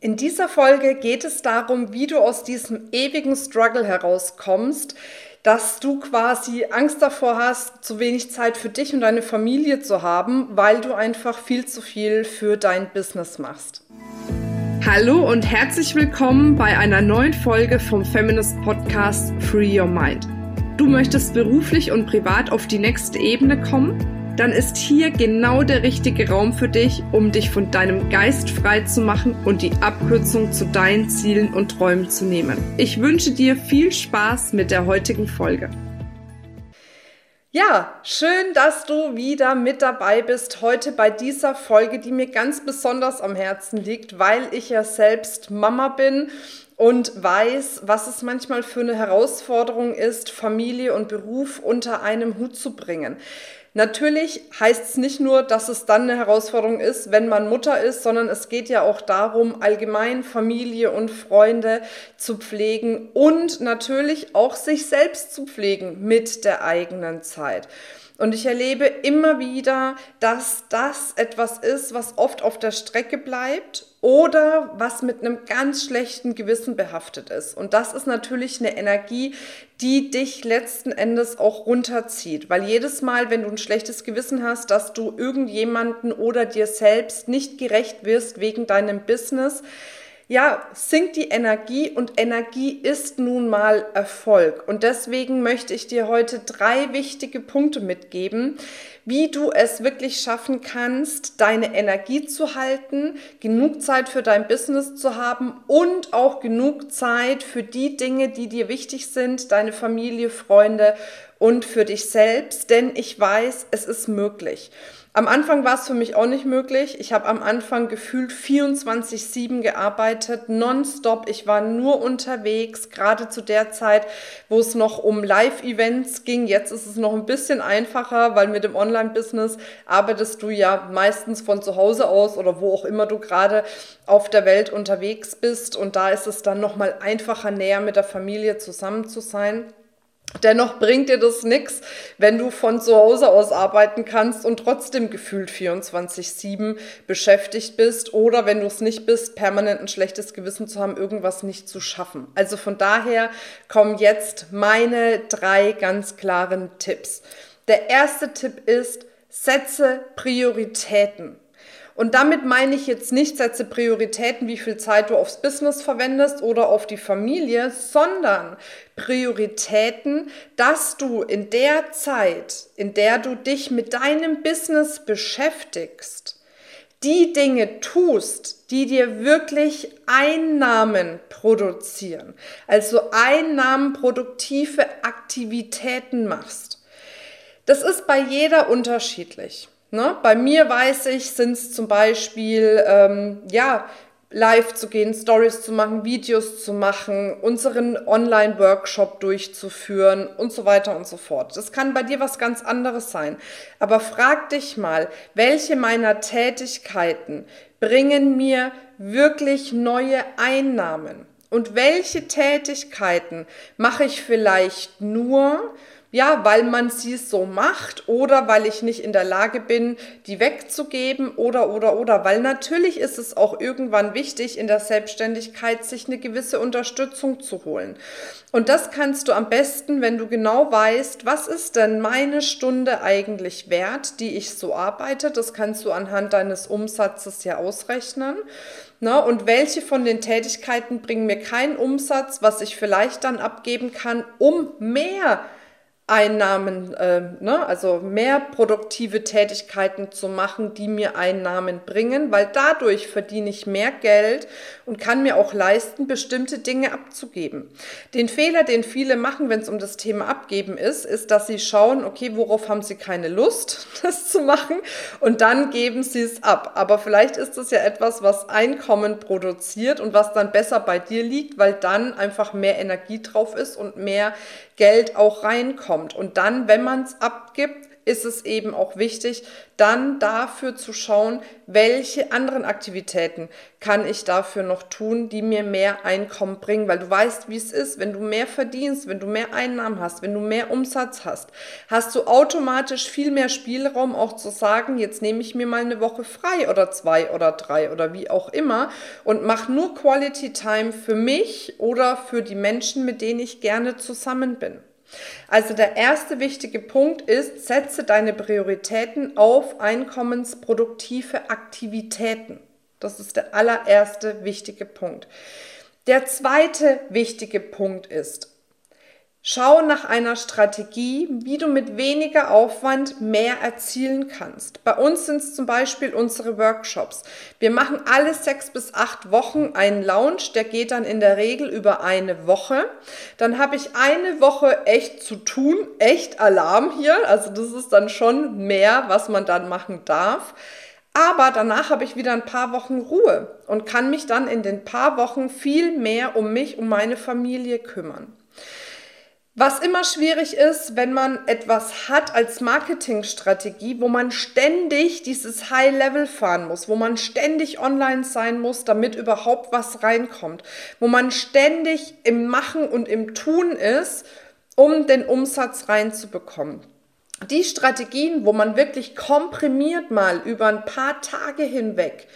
In dieser Folge geht es darum, wie du aus diesem ewigen Struggle herauskommst, dass du quasi Angst davor hast, zu wenig Zeit für dich und deine Familie zu haben, weil du einfach viel zu viel für dein Business machst. Hallo und herzlich willkommen bei einer neuen Folge vom Feminist Podcast Free Your Mind. Du möchtest beruflich und privat auf die nächste Ebene kommen? Dann ist hier genau der richtige Raum für dich, um dich von deinem Geist frei zu machen und die Abkürzung zu deinen Zielen und Träumen zu nehmen. Ich wünsche dir viel Spaß mit der heutigen Folge. Ja, schön, dass du wieder mit dabei bist heute bei dieser Folge, die mir ganz besonders am Herzen liegt, weil ich ja selbst Mama bin und weiß, was es manchmal für eine Herausforderung ist, Familie und Beruf unter einem Hut zu bringen. Natürlich heißt es nicht nur, dass es dann eine Herausforderung ist, wenn man Mutter ist, sondern es geht ja auch darum, allgemein Familie und Freunde zu pflegen und natürlich auch sich selbst zu pflegen mit der eigenen Zeit. Und ich erlebe immer wieder, dass das etwas ist, was oft auf der Strecke bleibt oder was mit einem ganz schlechten Gewissen behaftet ist. Und das ist natürlich eine Energie, die dich letzten Endes auch runterzieht. Weil jedes Mal, wenn du ein schlechtes Gewissen hast, dass du irgendjemanden oder dir selbst nicht gerecht wirst wegen deinem Business, ja, sinkt die Energie und Energie ist nun mal Erfolg. Und deswegen möchte ich dir heute drei wichtige Punkte mitgeben, wie du es wirklich schaffen kannst, deine Energie zu halten, genug Zeit für dein Business zu haben und auch genug Zeit für die Dinge, die dir wichtig sind, deine Familie, Freunde und für dich selbst. Denn ich weiß, es ist möglich. Am Anfang war es für mich auch nicht möglich. Ich habe am Anfang gefühlt 24-7 gearbeitet, nonstop. Ich war nur unterwegs, gerade zu der Zeit, wo es noch um Live-Events ging. Jetzt ist es noch ein bisschen einfacher, weil mit dem Online-Business arbeitest du ja meistens von zu Hause aus oder wo auch immer du gerade auf der Welt unterwegs bist. Und da ist es dann nochmal einfacher, näher mit der Familie zusammen zu sein. Dennoch bringt dir das nichts, wenn du von zu Hause aus arbeiten kannst und trotzdem gefühlt 24-7 beschäftigt bist oder wenn du es nicht bist, permanent ein schlechtes Gewissen zu haben, irgendwas nicht zu schaffen. Also von daher kommen jetzt meine drei ganz klaren Tipps. Der erste Tipp ist, setze Prioritäten. Und damit meine ich jetzt nicht, setze Prioritäten, wie viel Zeit du aufs Business verwendest oder auf die Familie, sondern Prioritäten, dass du in der Zeit, in der du dich mit deinem Business beschäftigst, die Dinge tust, die dir wirklich Einnahmen produzieren, also einnahmenproduktive Aktivitäten machst. Das ist bei jeder unterschiedlich. Ne? Bei mir weiß ich, sind es zum Beispiel, ähm, ja, live zu gehen, Stories zu machen, Videos zu machen, unseren Online-Workshop durchzuführen und so weiter und so fort. Das kann bei dir was ganz anderes sein. Aber frag dich mal, welche meiner Tätigkeiten bringen mir wirklich neue Einnahmen? Und welche Tätigkeiten mache ich vielleicht nur, ja, weil man sie so macht oder weil ich nicht in der Lage bin, die wegzugeben oder, oder, oder. Weil natürlich ist es auch irgendwann wichtig, in der Selbstständigkeit sich eine gewisse Unterstützung zu holen. Und das kannst du am besten, wenn du genau weißt, was ist denn meine Stunde eigentlich wert, die ich so arbeite. Das kannst du anhand deines Umsatzes ja ausrechnen. Na, und welche von den Tätigkeiten bringen mir keinen Umsatz, was ich vielleicht dann abgeben kann, um mehr Einnahmen, äh, ne, also mehr produktive Tätigkeiten zu machen, die mir Einnahmen bringen, weil dadurch verdiene ich mehr Geld und kann mir auch leisten, bestimmte Dinge abzugeben. Den Fehler, den viele machen, wenn es um das Thema Abgeben ist, ist, dass sie schauen, okay, worauf haben sie keine Lust, das zu machen und dann geben sie es ab. Aber vielleicht ist das ja etwas, was Einkommen produziert und was dann besser bei dir liegt, weil dann einfach mehr Energie drauf ist und mehr Geld auch reinkommt. Und dann, wenn man es abgibt, ist es eben auch wichtig, dann dafür zu schauen, welche anderen Aktivitäten kann ich dafür noch tun, die mir mehr Einkommen bringen, weil du weißt, wie es ist, wenn du mehr verdienst, wenn du mehr Einnahmen hast, wenn du mehr Umsatz hast, hast du automatisch viel mehr Spielraum auch zu sagen, jetzt nehme ich mir mal eine Woche frei oder zwei oder drei oder wie auch immer und mache nur Quality Time für mich oder für die Menschen, mit denen ich gerne zusammen bin. Also der erste wichtige Punkt ist, setze deine Prioritäten auf einkommensproduktive Aktivitäten. Das ist der allererste wichtige Punkt. Der zweite wichtige Punkt ist, Schau nach einer Strategie, wie du mit weniger Aufwand mehr erzielen kannst. Bei uns sind es zum Beispiel unsere Workshops. Wir machen alle sechs bis acht Wochen einen Lounge, der geht dann in der Regel über eine Woche. Dann habe ich eine Woche echt zu tun, echt Alarm hier. Also das ist dann schon mehr, was man dann machen darf. Aber danach habe ich wieder ein paar Wochen Ruhe und kann mich dann in den paar Wochen viel mehr um mich, um meine Familie kümmern. Was immer schwierig ist, wenn man etwas hat als Marketingstrategie, wo man ständig dieses High-Level fahren muss, wo man ständig online sein muss, damit überhaupt was reinkommt, wo man ständig im Machen und im Tun ist, um den Umsatz reinzubekommen. Die Strategien, wo man wirklich komprimiert mal über ein paar Tage hinweg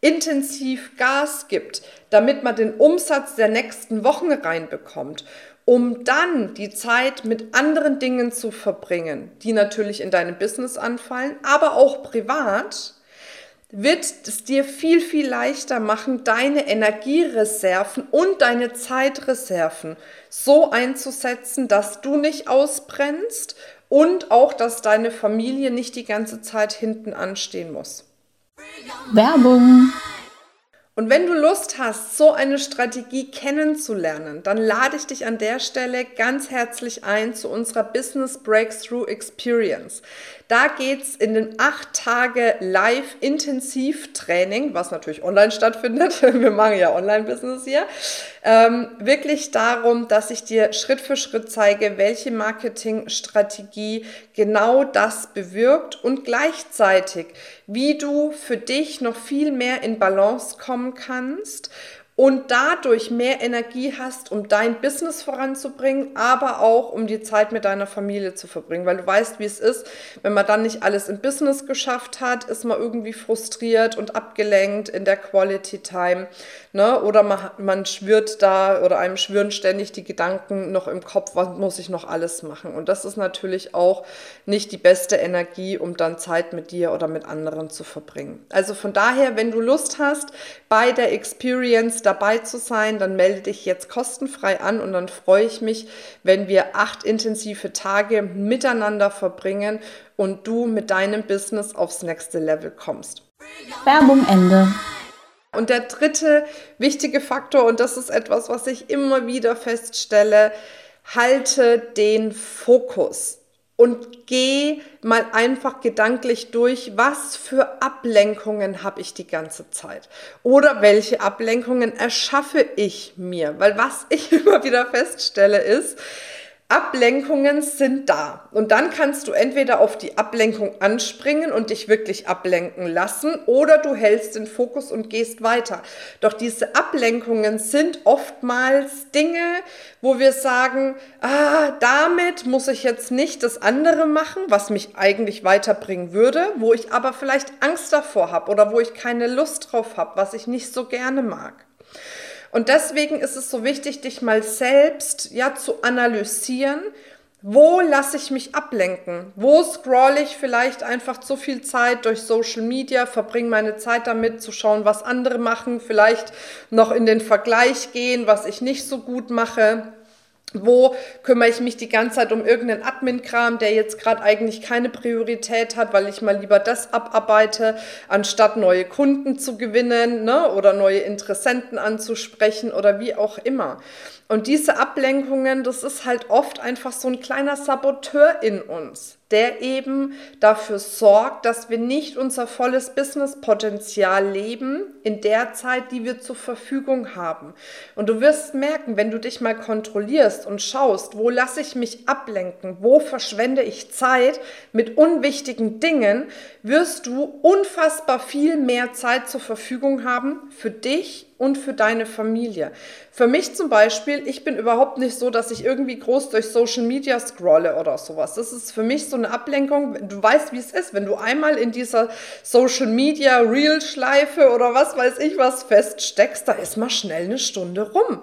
intensiv Gas gibt, damit man den Umsatz der nächsten Wochen reinbekommt um dann die Zeit mit anderen Dingen zu verbringen, die natürlich in deinem Business anfallen, aber auch privat, wird es dir viel, viel leichter machen, deine Energiereserven und deine Zeitreserven so einzusetzen, dass du nicht ausbrennst und auch, dass deine Familie nicht die ganze Zeit hinten anstehen muss. Werbung und wenn du Lust hast, so eine Strategie kennenzulernen, dann lade ich dich an der Stelle ganz herzlich ein zu unserer Business Breakthrough Experience. Da geht's in den acht Tage Live-Intensiv-Training, was natürlich online stattfindet, wir machen ja Online-Business hier, ähm, wirklich darum, dass ich dir Schritt für Schritt zeige, welche Marketingstrategie genau das bewirkt und gleichzeitig, wie du für dich noch viel mehr in Balance kommen kannst und dadurch mehr Energie hast, um dein Business voranzubringen, aber auch um die Zeit mit deiner Familie zu verbringen, weil du weißt, wie es ist, wenn man dann nicht alles im Business geschafft hat, ist man irgendwie frustriert und abgelenkt in der Quality Time, ne? Oder man, man schwirrt da oder einem schwirren ständig die Gedanken noch im Kopf, was muss ich noch alles machen? Und das ist natürlich auch nicht die beste Energie, um dann Zeit mit dir oder mit anderen zu verbringen. Also von daher, wenn du Lust hast, bei der Experience dabei zu sein, dann melde dich jetzt kostenfrei an und dann freue ich mich, wenn wir acht intensive Tage miteinander verbringen und du mit deinem Business aufs nächste Level kommst. Werbung Ende. Und der dritte wichtige Faktor, und das ist etwas, was ich immer wieder feststelle, halte den Fokus und geh mal einfach gedanklich durch, was für Ablenkungen habe ich die ganze Zeit? Oder welche Ablenkungen erschaffe ich mir, weil was ich immer wieder feststelle ist, Ablenkungen sind da. Und dann kannst du entweder auf die Ablenkung anspringen und dich wirklich ablenken lassen oder du hältst den Fokus und gehst weiter. Doch diese Ablenkungen sind oftmals Dinge, wo wir sagen, ah, damit muss ich jetzt nicht das andere machen, was mich eigentlich weiterbringen würde, wo ich aber vielleicht Angst davor habe oder wo ich keine Lust drauf habe, was ich nicht so gerne mag. Und deswegen ist es so wichtig, dich mal selbst ja zu analysieren. Wo lasse ich mich ablenken? Wo scroll ich vielleicht einfach zu viel Zeit durch Social Media, verbringe meine Zeit damit zu schauen, was andere machen, vielleicht noch in den Vergleich gehen, was ich nicht so gut mache? Wo kümmere ich mich die ganze Zeit um irgendeinen Admin-Kram, der jetzt gerade eigentlich keine Priorität hat, weil ich mal lieber das abarbeite, anstatt neue Kunden zu gewinnen ne, oder neue Interessenten anzusprechen oder wie auch immer. Und diese Ablenkungen, das ist halt oft einfach so ein kleiner Saboteur in uns der eben dafür sorgt, dass wir nicht unser volles Businesspotenzial leben in der Zeit, die wir zur Verfügung haben. Und du wirst merken, wenn du dich mal kontrollierst und schaust, wo lasse ich mich ablenken, wo verschwende ich Zeit mit unwichtigen Dingen, wirst du unfassbar viel mehr Zeit zur Verfügung haben für dich und für deine Familie. Für mich zum Beispiel, ich bin überhaupt nicht so, dass ich irgendwie groß durch Social Media scrolle oder sowas. Das ist für mich so eine Ablenkung. Du weißt, wie es ist, wenn du einmal in dieser Social Media Real-Schleife oder was weiß ich was feststeckst, da ist mal schnell eine Stunde rum.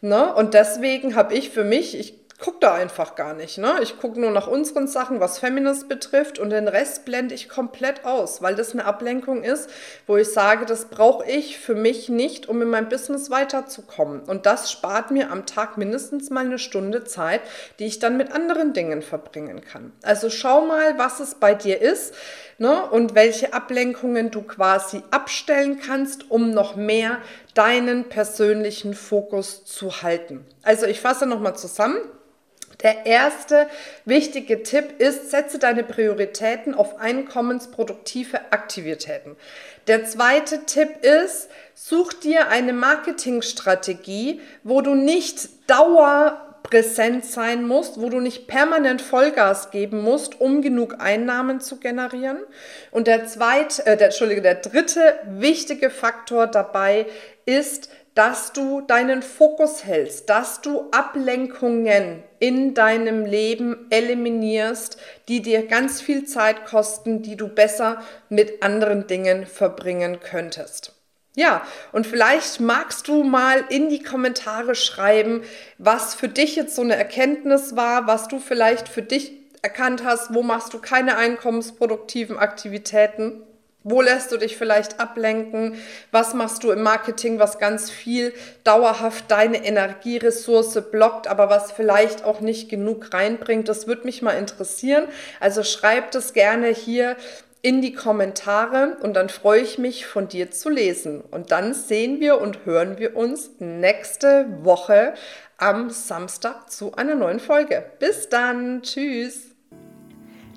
Ne? Und deswegen habe ich für mich, ich gucke da einfach gar nicht. Ne? Ich gucke nur nach unseren Sachen, was Feminist betrifft und den Rest blende ich komplett aus, weil das eine Ablenkung ist, wo ich sage, das brauche ich für mich nicht, um in meinem Business weiterzukommen. Und das spart mir am Tag mindestens mal eine Stunde Zeit, die ich dann mit anderen Dingen verbringen kann. Also schau mal, was es bei dir ist ne? und welche Ablenkungen du quasi abstellen kannst, um noch mehr deinen persönlichen Fokus zu halten. Also ich fasse nochmal zusammen. Der erste wichtige Tipp ist, setze deine Prioritäten auf einkommensproduktive Aktivitäten. Der zweite Tipp ist, such dir eine Marketingstrategie, wo du nicht dauerpräsent sein musst, wo du nicht permanent Vollgas geben musst, um genug Einnahmen zu generieren. Und der zweite, äh, der, Entschuldige, der dritte wichtige Faktor dabei ist, dass du deinen Fokus hältst, dass du Ablenkungen in deinem Leben eliminierst, die dir ganz viel Zeit kosten, die du besser mit anderen Dingen verbringen könntest. Ja, und vielleicht magst du mal in die Kommentare schreiben, was für dich jetzt so eine Erkenntnis war, was du vielleicht für dich erkannt hast, wo machst du keine einkommensproduktiven Aktivitäten wo lässt du dich vielleicht ablenken? Was machst du im Marketing, was ganz viel dauerhaft deine Energieressource blockt, aber was vielleicht auch nicht genug reinbringt? Das würde mich mal interessieren. Also schreib das gerne hier in die Kommentare und dann freue ich mich von dir zu lesen. Und dann sehen wir und hören wir uns nächste Woche am Samstag zu einer neuen Folge. Bis dann. Tschüss.